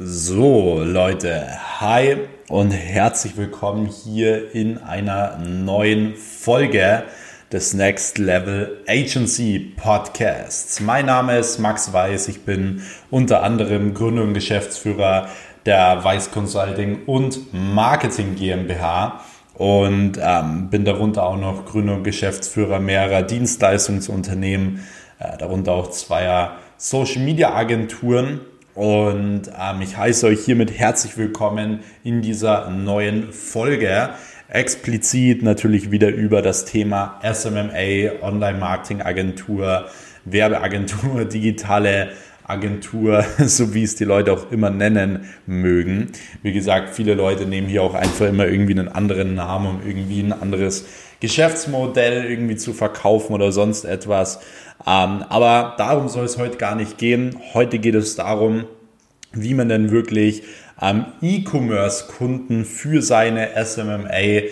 So, Leute, hi und herzlich willkommen hier in einer neuen Folge des Next Level Agency Podcasts. Mein Name ist Max Weiß, ich bin unter anderem Gründer und Geschäftsführer der Weiß Consulting und Marketing GmbH und ähm, bin darunter auch noch Gründer und Geschäftsführer mehrerer Dienstleistungsunternehmen, äh, darunter auch zweier Social Media Agenturen und ähm, ich heiße euch hiermit herzlich willkommen in dieser neuen Folge. Explizit natürlich wieder über das Thema SMMA, Online-Marketing-Agentur, Werbeagentur, digitale Agentur, so wie es die Leute auch immer nennen mögen. Wie gesagt, viele Leute nehmen hier auch einfach immer irgendwie einen anderen Namen, um irgendwie ein anderes Geschäftsmodell irgendwie zu verkaufen oder sonst etwas. Ähm, aber darum soll es heute gar nicht gehen. Heute geht es darum, wie man denn wirklich ähm, E-Commerce-Kunden für seine SMMA äh,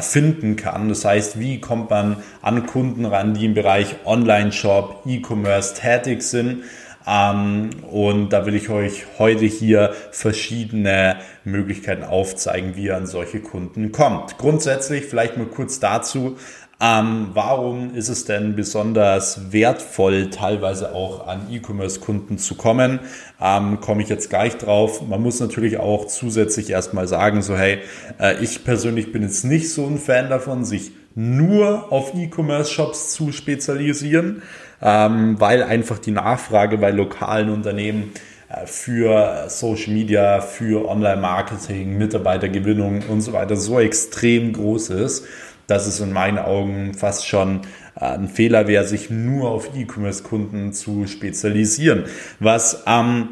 finden kann. Das heißt, wie kommt man an Kunden ran, die im Bereich Online-Shop, E-Commerce tätig sind. Ähm, und da will ich euch heute hier verschiedene Möglichkeiten aufzeigen, wie ihr an solche Kunden kommt. Grundsätzlich vielleicht mal kurz dazu, ähm, warum ist es denn besonders wertvoll, teilweise auch an E-Commerce-Kunden zu kommen? Ähm, Komme ich jetzt gleich drauf. Man muss natürlich auch zusätzlich erstmal sagen, so hey, äh, ich persönlich bin jetzt nicht so ein Fan davon, sich nur auf E-Commerce-Shops zu spezialisieren, ähm, weil einfach die Nachfrage bei lokalen Unternehmen äh, für Social Media, für Online-Marketing, Mitarbeitergewinnung und so weiter so extrem groß ist, dass es in meinen Augen fast schon äh, ein Fehler wäre, sich nur auf E-Commerce-Kunden zu spezialisieren. Was ähm,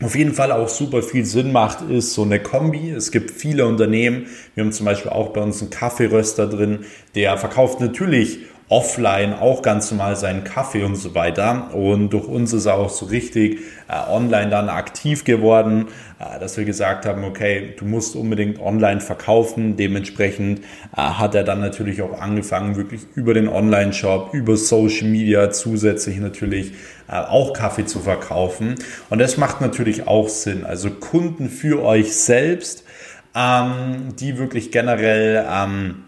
auf jeden Fall auch super viel Sinn macht, ist so eine Kombi. Es gibt viele Unternehmen, wir haben zum Beispiel auch bei uns einen Kaffeeröster drin, der verkauft natürlich offline auch ganz normal seinen Kaffee und so weiter. Und durch uns ist er auch so richtig äh, online dann aktiv geworden, äh, dass wir gesagt haben, okay, du musst unbedingt online verkaufen. Dementsprechend äh, hat er dann natürlich auch angefangen, wirklich über den Online-Shop, über Social Media zusätzlich natürlich äh, auch Kaffee zu verkaufen. Und das macht natürlich auch Sinn. Also Kunden für euch selbst, ähm, die wirklich generell ähm,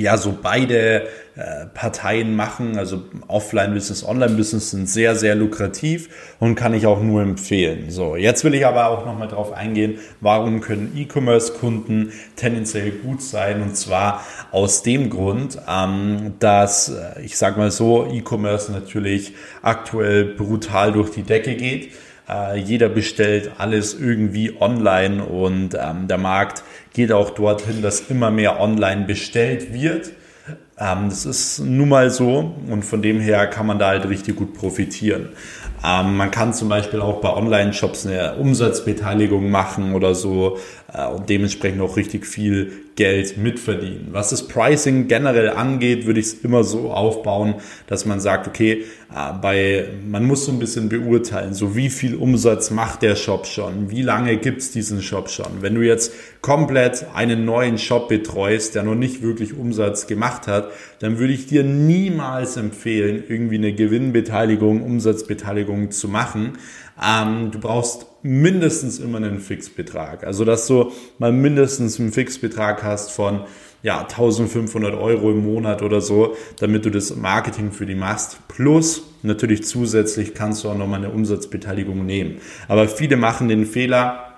ja so beide äh, Parteien machen. Also Offline-Business, Online-Business sind sehr, sehr lukrativ und kann ich auch nur empfehlen. So, jetzt will ich aber auch nochmal drauf eingehen, warum können E-Commerce-Kunden tendenziell gut sein? Und zwar aus dem Grund, ähm, dass, äh, ich sag mal so, E-Commerce natürlich aktuell brutal durch die Decke geht. Äh, jeder bestellt alles irgendwie online und ähm, der Markt geht auch dorthin, dass immer mehr online bestellt wird. Ähm, das ist nun mal so und von dem her kann man da halt richtig gut profitieren. Ähm, man kann zum Beispiel auch bei Online-Shops eine Umsatzbeteiligung machen oder so und dementsprechend auch richtig viel Geld mitverdienen. Was das Pricing generell angeht, würde ich es immer so aufbauen, dass man sagt, okay, äh, bei, man muss so ein bisschen beurteilen, so wie viel Umsatz macht der Shop schon, wie lange gibt's diesen Shop schon. Wenn du jetzt komplett einen neuen Shop betreust, der noch nicht wirklich Umsatz gemacht hat, dann würde ich dir niemals empfehlen, irgendwie eine Gewinnbeteiligung, Umsatzbeteiligung zu machen. Ähm, du brauchst mindestens immer einen Fixbetrag. Also, dass du mal mindestens einen Fixbetrag hast von ja, 1500 Euro im Monat oder so, damit du das Marketing für die machst. Plus natürlich zusätzlich kannst du auch nochmal eine Umsatzbeteiligung nehmen. Aber viele machen den Fehler,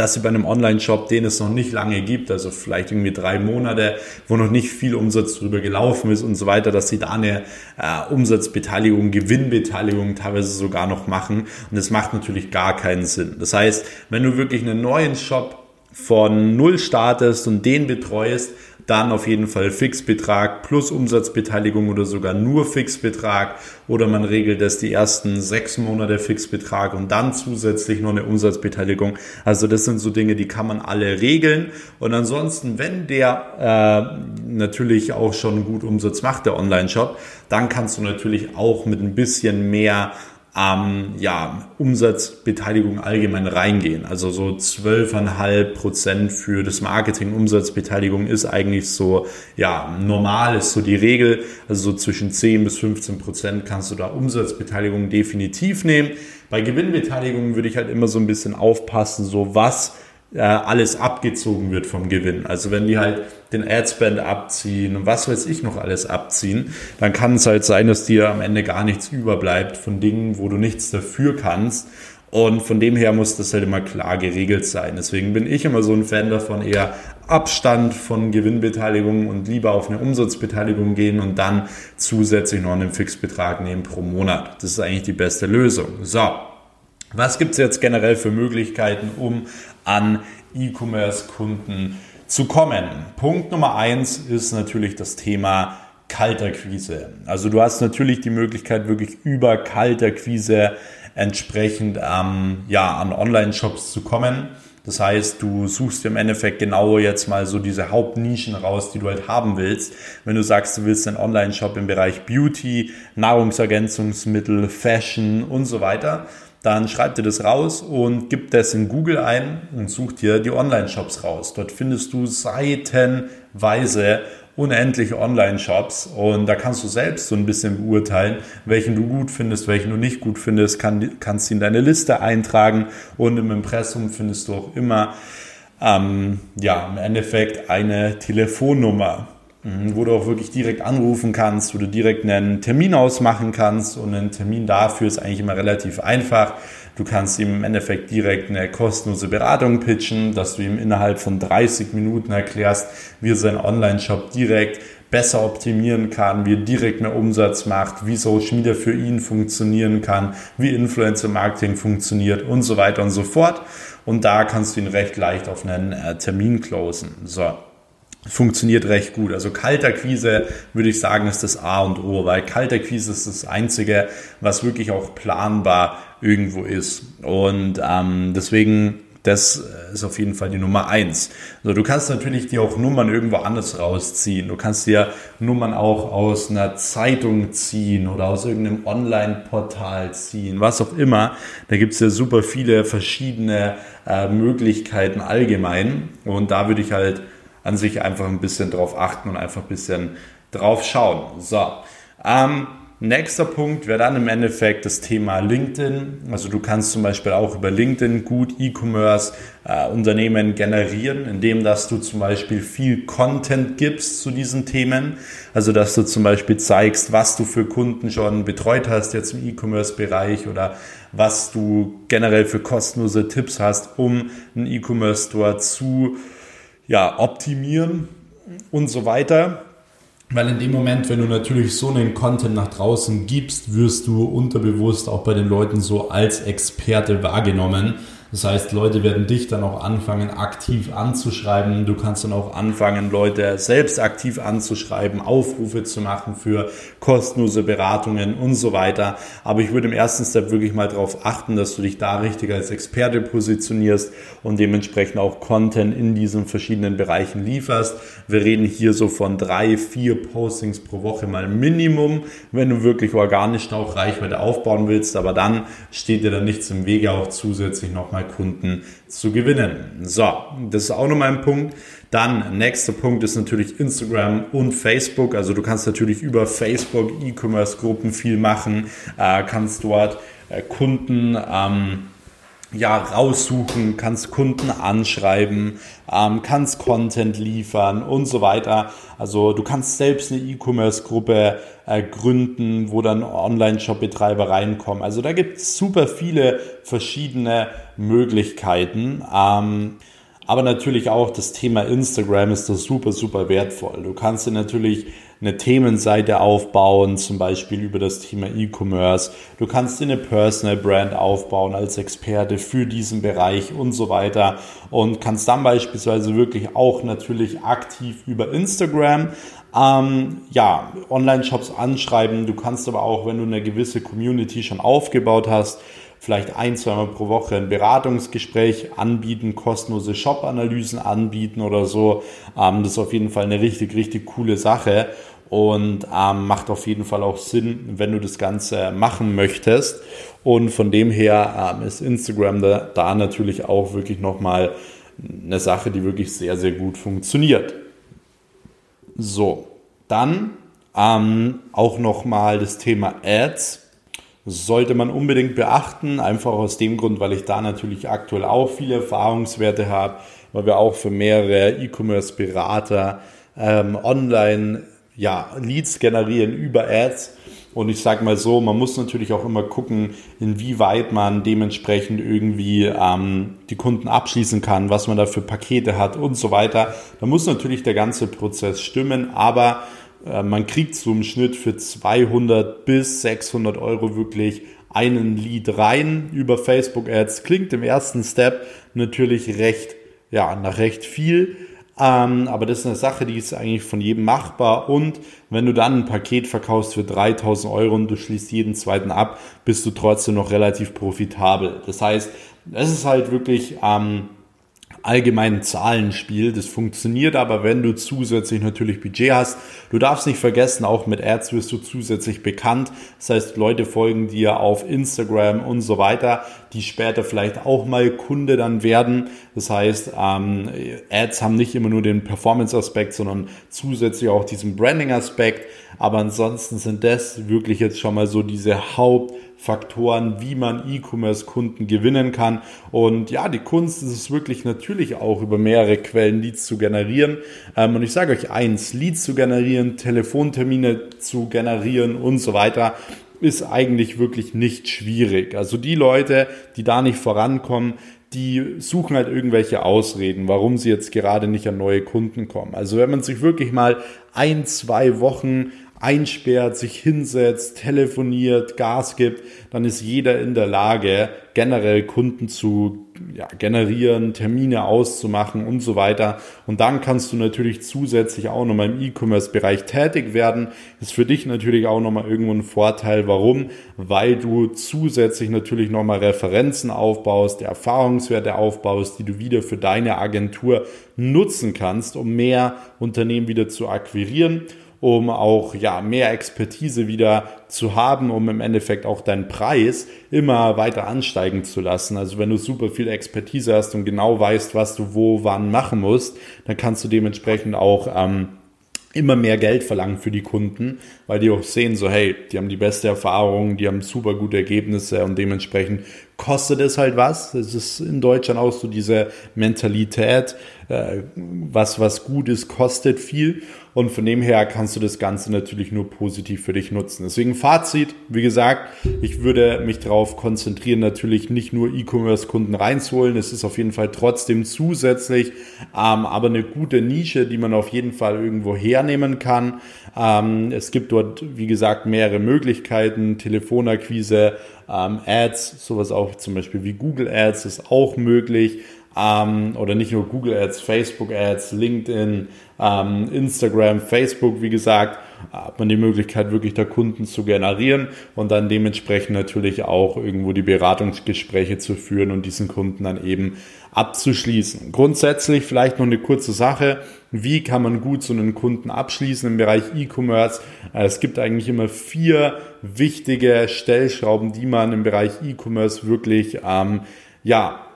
dass sie bei einem Online-Shop, den es noch nicht lange gibt, also vielleicht irgendwie drei Monate, wo noch nicht viel Umsatz drüber gelaufen ist und so weiter, dass sie da eine äh, Umsatzbeteiligung, Gewinnbeteiligung teilweise sogar noch machen. Und das macht natürlich gar keinen Sinn. Das heißt, wenn du wirklich einen neuen Shop von Null startest und den betreust, dann auf jeden Fall Fixbetrag plus Umsatzbeteiligung oder sogar nur Fixbetrag oder man regelt es die ersten sechs Monate Fixbetrag und dann zusätzlich noch eine Umsatzbeteiligung. Also das sind so Dinge, die kann man alle regeln und ansonsten, wenn der äh, natürlich auch schon gut Umsatz macht, der Online-Shop, dann kannst du natürlich auch mit ein bisschen mehr ähm, ja, Umsatzbeteiligung allgemein reingehen. Also so 12,5 Prozent für das Marketing Umsatzbeteiligung ist eigentlich so, ja, normal ist so die Regel. Also so zwischen 10 bis 15 Prozent kannst du da Umsatzbeteiligung definitiv nehmen. Bei Gewinnbeteiligung würde ich halt immer so ein bisschen aufpassen, so was äh, alles abgezogen wird vom Gewinn. Also wenn die halt den Adspend abziehen und was weiß ich noch alles abziehen, dann kann es halt sein, dass dir am Ende gar nichts überbleibt von Dingen, wo du nichts dafür kannst. Und von dem her muss das halt immer klar geregelt sein. Deswegen bin ich immer so ein Fan davon, eher Abstand von Gewinnbeteiligung und lieber auf eine Umsatzbeteiligung gehen und dann zusätzlich noch einen Fixbetrag nehmen pro Monat. Das ist eigentlich die beste Lösung. So, was gibt es jetzt generell für Möglichkeiten, um an E-Commerce-Kunden zu kommen? Punkt Nummer eins ist natürlich das Thema Kalterquise. Also du hast natürlich die Möglichkeit, wirklich über Kalterquise entsprechend ähm, ja, an Online-Shops zu kommen. Das heißt, du suchst im Endeffekt genau jetzt mal so diese Hauptnischen raus, die du halt haben willst. Wenn du sagst, du willst einen Online-Shop im Bereich Beauty, Nahrungsergänzungsmittel, Fashion und so weiter, dann schreib dir das raus und gib das in Google ein und such dir die Online-Shops raus. Dort findest du seitenweise unendliche Online-Shops und da kannst du selbst so ein bisschen beurteilen, welchen du gut findest, welchen du nicht gut findest, kann, kannst sie in deine Liste eintragen und im Impressum findest du auch immer ähm, ja, im Endeffekt eine Telefonnummer wo du auch wirklich direkt anrufen kannst, wo du direkt einen Termin ausmachen kannst und ein Termin dafür ist eigentlich immer relativ einfach. Du kannst ihm im Endeffekt direkt eine kostenlose Beratung pitchen, dass du ihm innerhalb von 30 Minuten erklärst, wie er seinen Online-Shop direkt besser optimieren kann, wie er direkt mehr Umsatz macht, wie Social Media für ihn funktionieren kann, wie Influencer Marketing funktioniert und so weiter und so fort. Und da kannst du ihn recht leicht auf einen äh, Termin closen. So funktioniert recht gut. Also Kalterquise würde ich sagen, ist das A und O, weil Kalterquise ist das Einzige, was wirklich auch planbar irgendwo ist. Und ähm, deswegen, das ist auf jeden Fall die Nummer eins. Also du kannst natürlich dir auch Nummern irgendwo anders rausziehen. Du kannst dir Nummern auch aus einer Zeitung ziehen oder aus irgendeinem Online-Portal ziehen, was auch immer. Da gibt es ja super viele verschiedene äh, Möglichkeiten allgemein. Und da würde ich halt an sich einfach ein bisschen drauf achten und einfach ein bisschen drauf schauen. So, ähm, nächster Punkt wäre dann im Endeffekt das Thema LinkedIn. Also du kannst zum Beispiel auch über LinkedIn gut E-Commerce äh, Unternehmen generieren, indem dass du zum Beispiel viel Content gibst zu diesen Themen. Also dass du zum Beispiel zeigst, was du für Kunden schon betreut hast jetzt im E-Commerce-Bereich oder was du generell für kostenlose Tipps hast, um einen E-Commerce-Store zu ja, optimieren und so weiter. Weil in dem Moment, wenn du natürlich so einen Content nach draußen gibst, wirst du unterbewusst auch bei den Leuten so als Experte wahrgenommen. Das heißt, Leute werden dich dann auch anfangen, aktiv anzuschreiben. Du kannst dann auch anfangen, Leute selbst aktiv anzuschreiben, Aufrufe zu machen für kostenlose Beratungen und so weiter. Aber ich würde im ersten Step wirklich mal darauf achten, dass du dich da richtig als Experte positionierst und dementsprechend auch Content in diesen verschiedenen Bereichen lieferst. Wir reden hier so von drei, vier Postings pro Woche mal Minimum, wenn du wirklich organisch auch Reichweite aufbauen willst. Aber dann steht dir dann nichts im Wege, auch zusätzlich nochmal nochmal Kunden zu gewinnen. So, das ist auch nochmal ein Punkt. Dann, nächster Punkt ist natürlich Instagram und Facebook. Also du kannst natürlich über Facebook E-Commerce-Gruppen viel machen, äh, kannst dort äh, Kunden ähm, ja, raussuchen, kannst Kunden anschreiben, ähm, kannst Content liefern und so weiter. Also du kannst selbst eine E-Commerce-Gruppe äh, gründen, wo dann Online-Shop-Betreiber reinkommen. Also da gibt es super viele verschiedene Möglichkeiten. Ähm, aber natürlich auch das Thema Instagram ist das super, super wertvoll. Du kannst dir natürlich eine Themenseite aufbauen, zum Beispiel über das Thema E-Commerce. Du kannst dir eine Personal Brand aufbauen als Experte für diesen Bereich und so weiter und kannst dann beispielsweise wirklich auch natürlich aktiv über Instagram ähm, ja, Online-Shops anschreiben. Du kannst aber auch, wenn du eine gewisse Community schon aufgebaut hast, vielleicht ein, zweimal pro Woche ein Beratungsgespräch anbieten, kostenlose Shop-Analysen anbieten oder so. Ähm, das ist auf jeden Fall eine richtig, richtig coole Sache. und ähm, macht auf jeden Fall auch Sinn, wenn du das Ganze machen möchtest. Und von dem her ähm, ist Instagram da, da natürlich auch wirklich nochmal eine Sache, die wirklich sehr, sehr gut funktioniert. So, dann ähm, auch nochmal das Thema Ads. Sollte man unbedingt beachten, einfach aus dem Grund, weil ich da natürlich aktuell auch viele Erfahrungswerte habe, weil wir auch für mehrere E-Commerce-Berater ähm, online ja, Leads generieren über Ads. Und ich sage mal so, man muss natürlich auch immer gucken, inwieweit man dementsprechend irgendwie ähm, die Kunden abschließen kann, was man da für Pakete hat und so weiter. Da muss natürlich der ganze Prozess stimmen, aber man kriegt so im Schnitt für 200 bis 600 Euro wirklich einen Lead rein über Facebook Ads. Klingt im ersten Step natürlich recht, ja, nach recht viel. Ähm, aber das ist eine Sache, die ist eigentlich von jedem machbar. Und wenn du dann ein Paket verkaufst für 3000 Euro und du schließt jeden zweiten ab, bist du trotzdem noch relativ profitabel. Das heißt, es ist halt wirklich ähm, allgemeinen Zahlenspiel. Das funktioniert aber, wenn du zusätzlich natürlich Budget hast. Du darfst nicht vergessen, auch mit Ads wirst du zusätzlich bekannt. Das heißt, Leute folgen dir auf Instagram und so weiter, die später vielleicht auch mal Kunde dann werden. Das heißt, ähm, Ads haben nicht immer nur den Performance-Aspekt, sondern zusätzlich auch diesen Branding-Aspekt. Aber ansonsten sind das wirklich jetzt schon mal so diese Haupt- Faktoren, wie man E-Commerce-Kunden gewinnen kann. Und ja, die Kunst ist es wirklich natürlich auch über mehrere Quellen Leads zu generieren. Ähm, und ich sage euch eins, Leads zu generieren, Telefontermine zu generieren und so weiter ist eigentlich wirklich nicht schwierig. Also die Leute, die da nicht vorankommen, die suchen halt irgendwelche Ausreden, warum sie jetzt gerade nicht an neue Kunden kommen. Also wenn man sich wirklich mal ein, zwei Wochen einsperrt, sich hinsetzt, telefoniert, Gas gibt, dann ist jeder in der Lage, generell Kunden zu ja, generieren, Termine auszumachen und so weiter. Und dann kannst du natürlich zusätzlich auch nochmal im E-Commerce-Bereich tätig werden. Ist für dich natürlich auch nochmal irgendwo ein Vorteil. Warum? Weil du zusätzlich natürlich nochmal Referenzen aufbaust, Erfahrungswerte aufbaust, die du wieder für deine Agentur nutzen kannst, um mehr Unternehmen wieder zu akquirieren um auch ja mehr Expertise wieder zu haben, um im Endeffekt auch deinen Preis immer weiter ansteigen zu lassen. Also wenn du super viel Expertise hast und genau weißt, was du wo wann machen musst, dann kannst du dementsprechend auch ähm, immer mehr Geld verlangen für die Kunden, weil die auch sehen, so hey, die haben die beste Erfahrung, die haben super gute Ergebnisse und dementsprechend kostet es halt was. Es ist in Deutschland auch so diese Mentalität, äh, was was gut ist, kostet viel. Und von dem her kannst du das Ganze natürlich nur positiv für dich nutzen. Deswegen Fazit, wie gesagt, ich würde mich darauf konzentrieren, natürlich nicht nur E-Commerce-Kunden reinzuholen. Es ist auf jeden Fall trotzdem zusätzlich, ähm, aber eine gute Nische, die man auf jeden Fall irgendwo hernehmen kann. Ähm, es gibt dort, wie gesagt, mehrere Möglichkeiten, Telefonakquise, ähm, Ads, sowas auch zum Beispiel wie Google Ads ist auch möglich. Ähm, oder nicht nur Google Ads, Facebook Ads, LinkedIn, ähm, Instagram, Facebook, wie gesagt, hat man die Möglichkeit, wirklich da Kunden zu generieren und dann dementsprechend natürlich auch irgendwo die Beratungsgespräche zu führen und diesen Kunden dann eben abzuschließen. Grundsätzlich vielleicht noch eine kurze Sache. Wie kann man gut so einen Kunden abschließen im Bereich E-Commerce? Es gibt eigentlich immer vier wichtige Stellschrauben, die man im Bereich E-Commerce wirklich ähm, ja,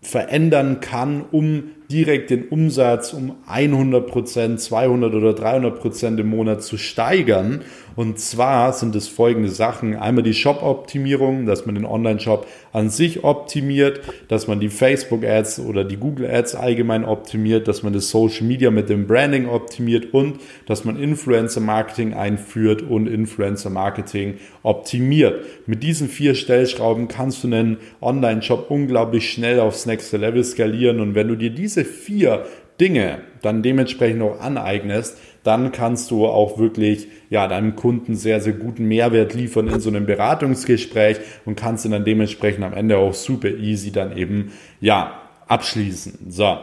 verändern kann, um direkt den Umsatz um 100 Prozent, 200 oder 300 Prozent im Monat zu steigern. Und zwar sind es folgende Sachen. Einmal die Shop-Optimierung, dass man den Online-Shop an sich optimiert, dass man die Facebook-Ads oder die Google-Ads allgemein optimiert, dass man das Social Media mit dem Branding optimiert und dass man Influencer-Marketing einführt und Influencer-Marketing optimiert. Mit diesen vier Stellschrauben kannst du einen Online-Shop unglaublich schnell aufs nächste Level skalieren. Und wenn du dir diese vier Dinge dann dementsprechend auch aneignest, dann kannst du auch wirklich ja, deinem Kunden sehr, sehr guten Mehrwert liefern in so einem Beratungsgespräch und kannst ihn dann dementsprechend am Ende auch super easy dann eben ja, abschließen. So.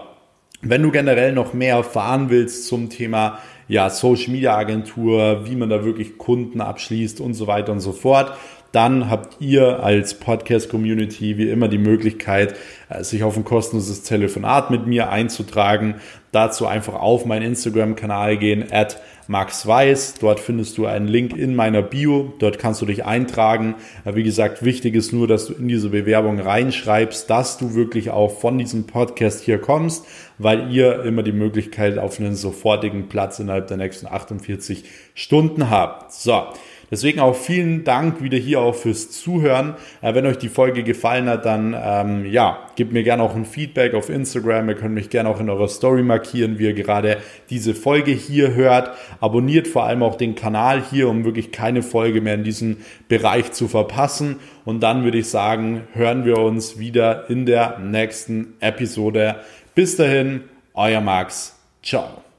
Wenn du generell noch mehr erfahren willst zum Thema ja, Social Media Agentur, wie man da wirklich Kunden abschließt und so weiter und so fort, dann habt ihr als Podcast-Community wie immer die Möglichkeit, äh, sich auf ein kostenloses Telefonat mit mir einzutragen. Dazu einfach auf meinen Instagram-Kanal gehen, at Max Weiß. Dort findest du einen Link in meiner Bio. Dort kannst du dich eintragen. Äh, wie gesagt, wichtig ist nur, dass du in diese Bewerbung reinschreibst, dass du wirklich auch von diesem Podcast hier kommst, weil ihr immer die Möglichkeit auf einen sofortigen Platz innerhalb der nächsten 48 Stunden habt. So. Deswegen auch vielen Dank wieder hier auch fürs Zuhören. Äh, wenn euch die Folge gefallen hat, dann ähm, ja, gebt mir gerne auch ein Feedback auf Instagram. Ihr könnt mich gerne auch in eurer Story markieren, wie ihr gerade diese Folge hier hört. Abonniert vor allem auch den Kanal hier, um wirklich keine Folge mehr in diesem Bereich zu verpassen. Und dann würde ich sagen, hören wir uns wieder in der nächsten Episode. Bis dahin, euer Max. Ciao.